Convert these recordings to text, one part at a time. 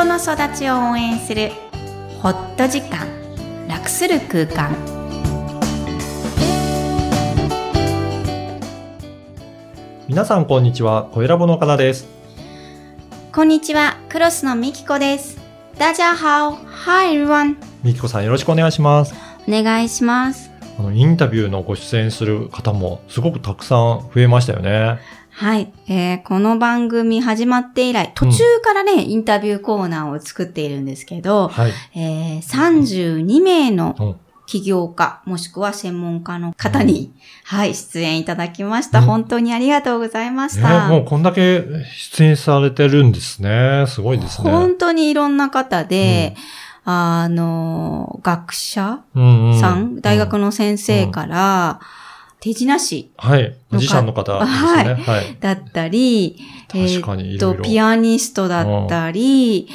人の育ちを応援するホット時間楽する空間皆さんこんにちは、小ラボの岡田です。こんにちはクロスのみきこです大家好 Hi everyone みきこさんよろしくお願いします。お願いしますあの、インタビューのご出演する方もすごくたくさん増えましたよね。はい、えー、この番組始まって以来途中からね、インタビューコーナーを作っているんですけど、はい。えー、32名のうん。起業家、もしくは専門家の方に、はい、出演いただきました。うん本当にありがとうございましね、た。もうこんだけ出演されてるんですね。すごいですね。本当にいろんな方で、あの、学者うんうんさん、大学の先生から、手品師。はい。マジシャンの方ですね。はい。だったり、確かにいろいろ。と、ピアニストだったり、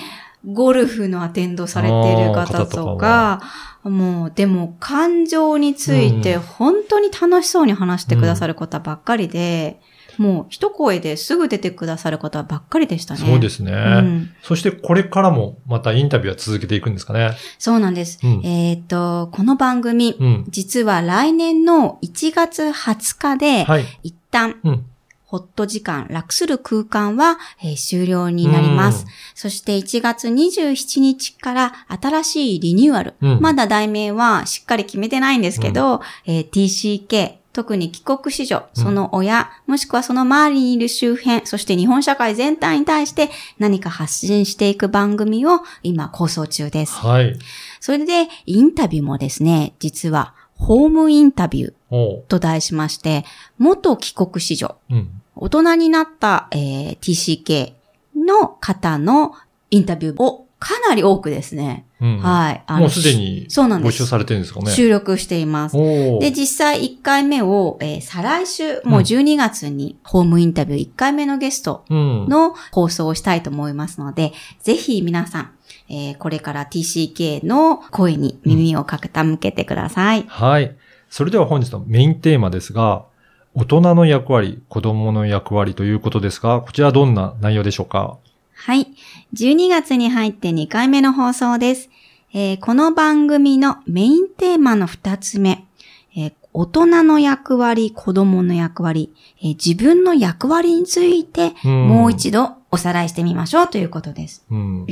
ゴルフのアテンドされている方あー方ととか、もう、でも、感情についてうん。本当に楽しそうに話してくださる方ばっかりで、もう、一声ですぐ出てくださる方ばっかりでしたね。そうですね、うんそしてこれからもまたインタビューは続けていくんですかね。そうなんです。うんえっ、と、この番組、うん。実は来年の1月20日で、はい。一旦、うん。ホット時間、楽する空間は、えー終了になります。そして1月27日から新しいリニューアル。うんまだ題名はしっかり決めてないんですけど、えー TCK、特に帰国子女、その親、もしくはその周りにいる周辺、そして日本社会全体に対して何か発信していく番組を今構想中です。はい。それで、インタビューもですね、実は、ホームインタビュー。と題しまして、元帰国子女、うん。大人になった、えー TCK の方のインタビューをかなり多くですね、うん。はい。あのもうすでにそうなんです募集されてるんですかね。収録しています。で、実際1回目を、えー再来週、もう12月にホームインタビュー1回目のゲストうん。の放送をしたいと思いますので、ぜひ皆さん、えーこれから TCK の声に耳を傾けてください。はい。それでは本日のメインテーマですが、大人の役割、子供の役割ということですが、こちらどんな内容でしょうか？はい。12月に入って2回目の放送です。えーこの番組のメインテーマの2つ目、えー大人の役割、子供の役割、えー自分の役割について、うんもう一度おさらいしてみましょうということです。うん。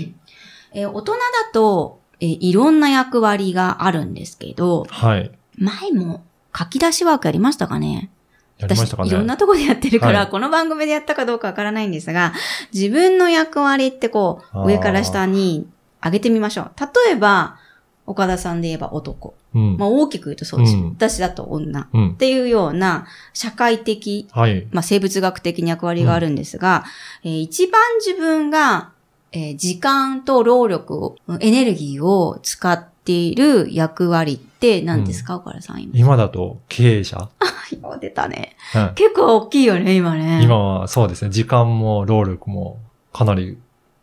えー大人だと、えーいろんな役割があるんですけど、はい。前も書き出しワークやりましたかねやりましたかねいろんなとこでやってるから、はいこの番組でやったかどうかわからないんですが、自分の役割ってこう、上から下に上げてみましょう。例えば、岡田さんで言えば男。うん。まあ大きく言うとそうですよ。うん私だと女。っうん。ていうような社会的、はい。まあ生物学的に役割があるんですが、えー一番自分が、えー時間と労力を、エネルギーを使っている役割って何ですか、岡田さん今。今だと経営者、今出たね。うん結構大きいよね、今ね。今はそうですね、時間も労力もかなり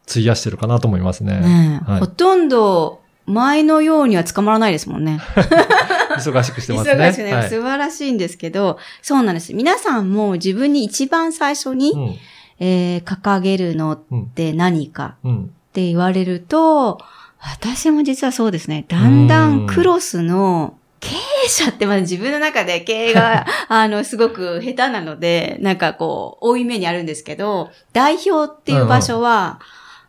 費やしてるかなと思いますね。ねえはいほとんど前のようには捕まらないですもんね。忙しくしてますね。忙しくね、はい素晴らしいんですけど、そうなんです。皆さんも自分に一番最初に、うん。えー掲げるのって何かうん。って言われると、私も実はそうですね。だんだんクロスの経営者ってまだ自分の中で経営が、あの、すごく下手なので、なんかこう、負い目にあるんですけど、代表っていう場所は、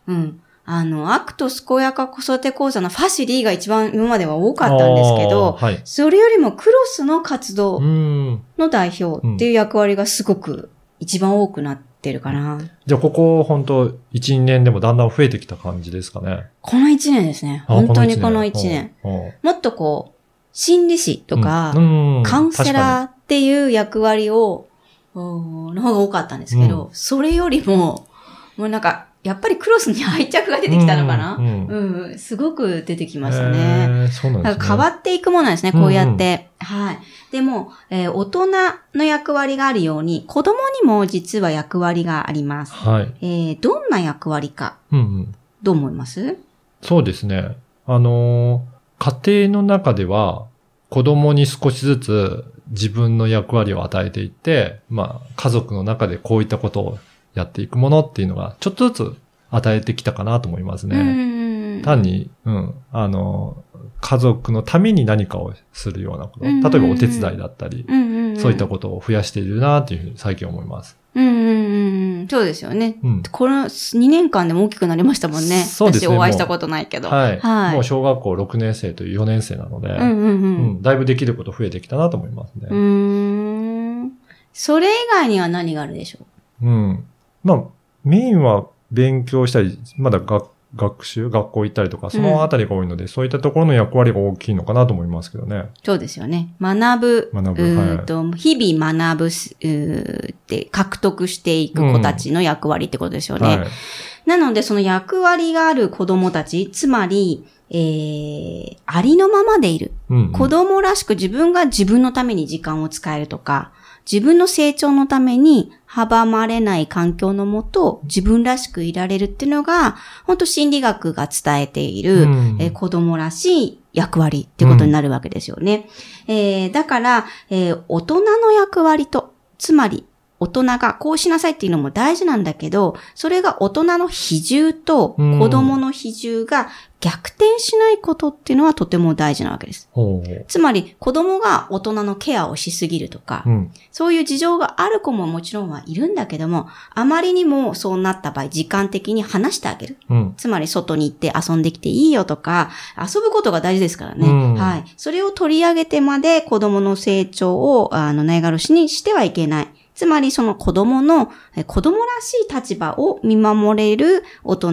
うん、あの、アクト健やか子育て講座のファシリが一番今までは多かったんですけど、はい。それよりもクロスの活動うん。の代表っていう役割がすごく一番多くなってるかな。じゃあ、ここ、本当1、2年でもだんだん増えてきた感じですかね。この一年ですね。あ本当にこの一年。。もっとこう、心理師とか、うんうんカウンセラーっていう役割を、おの方が多かったんですけど、うそれよりも、もうなんか、やっぱりクロスに愛着が出てきたのかな、ううんんうんすごく出てきましたへね。ーそうなんですね。変わっていくものなんですね、こうやって。はい。でも、えー大人の役割があるように、子供にも実は役割があります。はい。えーどんな役割か、うんうん。どう思います？そうですね。あのー家庭の中では、子供に少しずつ自分の役割を与えていって、まあ、家族の中でこういったことをやっていくものっていうのが、ちょっとずつ、与えてきたかなと思いますうね。ん。単に、うん、あの、家族のために何かをするようなこと。うん例えばお手伝いだったり、そういったことを増やしているなっていうふうに最近思います。うんうんうんうん。そうですよね。うん。この2年間でも大きくなりましたもんね。そうですね私お会いしたことないけど。はい。はい。もう小学校6年生という4年生なので、うんうんう。うんんだいぶできること増えてきたなと思いますね。うーん。それ以外には何があるでしょうん。まあ、メインは勉強したり、まだ学学習、学校行ったりとか、そのあたりが多いので、そういったところの役割が大きいのかなと思いますけどね。うそうですよね。学ぶ。学ぶうーんと、日々学ぶす、うーって獲得していく子たちの役割ってことですよね。はい。なので、その役割がある子供たち、つまり、えー、ありのままでいる。うん、うん。子供らしく自分が自分のために時間を使えるとか、自分の成長のために阻まれない環境のもと、自分らしくいられるっていうのが、本当心理学が伝えている、うんえー子供らしい役割ってことになるわけですよね。えーだから、えー大人の役割と、つまり、大人がこうしなさいっていうのも大事なんだけど、それが大人の比重とうん子供の比重が逆転しないことっていうのはとても大事なわけです。つまり子供が大人のケアをしすぎるとか、うん。そういう事情がある子ももちろんはいるんだけども、あまりにもそうなった場合、時間的に話してあげる。うん。つまり外に行って遊んできていいよとか、遊ぶことが大事ですからね。うんはい。それを取り上げてまで子供の成長を、あの、ないがろしにしてはいけない。つまりその子供の、え子供らしい立場を見守れる大人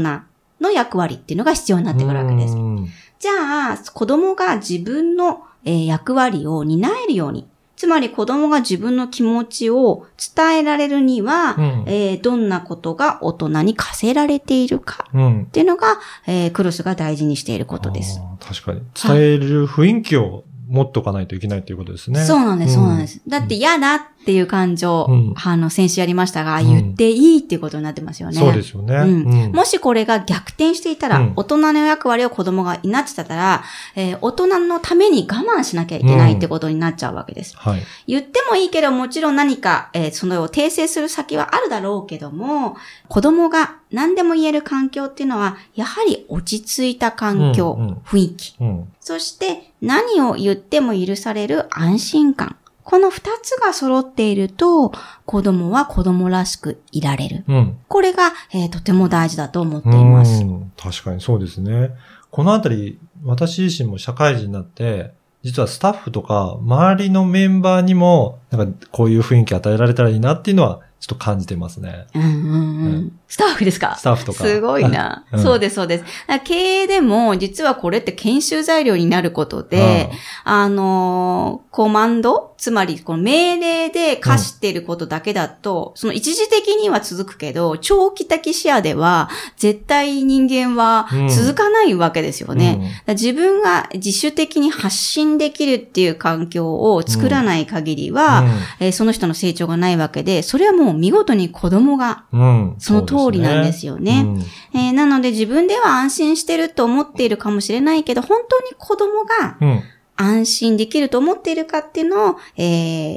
の役割っていうのが必要になってくるわけです。うんじゃあ、子供が自分の、えー役割を担えるように、つまり子供が自分の気持ちを伝えられるには、うんえーどんなことが大人に課せられているかうん。っていうのが、えークロスが大事にしていることです。確かに。伝える雰囲気を持っとかないといけないということですね。そうなんです、そうなんです。す。だって嫌だっていう感情、うんあの、先週やりましたが、うん言っていいっていうことになってますよね。そうですよね。うんもしこれが逆転していたら、うん大人の役割を子供が担ってたら、えー大人のために我慢しなきゃいけないってことになっちゃうわけです。はい。言ってもいいけど、もちろん何か、えーそのを訂正する先はあるだろうけども、子供が何でも言える環境っていうのは、やはり落ち着いた環境、うんうん雰囲気。うん。そして、何を言っても許される安心感。この二つが揃っていると、子供は子供らしくいられる。うん。これが、えーとても大事だと思っています。うん確かにそうですね。このあたり、私自身も社会人になって、実はスタッフとか、周りのメンバーにも、なんかこういう雰囲気与えられたらいいなっていうのは、ちょっと感じてますね。うんうんううんん。スタッフですか？スタッフとか。すごいな。うんそうです、そうです。経営でも、実はこれって研修材料になることで、あのーコマンドつまり、この命令で課していることだけだと、その一時的には続くけど、長期的視野では、絶対人間は続かないわけですよね。自分が自主的に発信できるっていう環境を作らない限りは、えーその人の成長がないわけで、それはもう見事に子供がうん。うんその通りなんですよね。うんえーなので自分では安心してると思っているかもしれないけど、本当に子供がうん。安心できると思っているかっていうのを、え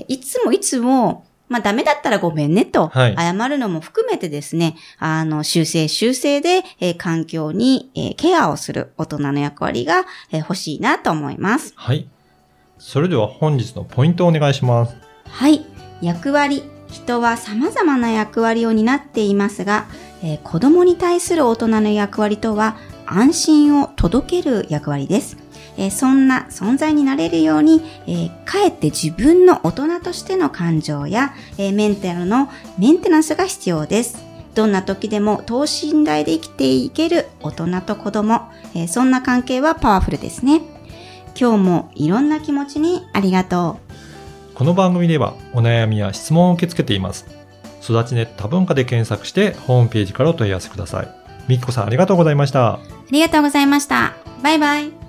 ーいつもいつも、まあダメだったらごめんねと、はい謝るのも含めてですね、あの、修正修正で、えー環境に、えーケアをする大人の役割が、えー欲しいなと思います。はい。それでは本日のポイントをお願いします。はい。役割。人は様々な役割を担っていますが、えー子供に対する大人の役割とは、安心を届ける役割です。えーそんな存在になれるように、えーかえって自分の大人としての感情や、えーメンテナのメンテナンスが必要です。どんな時でも等身大で生きていける大人と子供、えそんな関係はパワフルですね。今日もいろんな気持ちにありがとう。この番組ではお悩みや質問を受け付けています。育ちネット多文化で検索してホームページからお問い合わせください。みきこさんありがとうございました。ありがとうございました。バイバイ。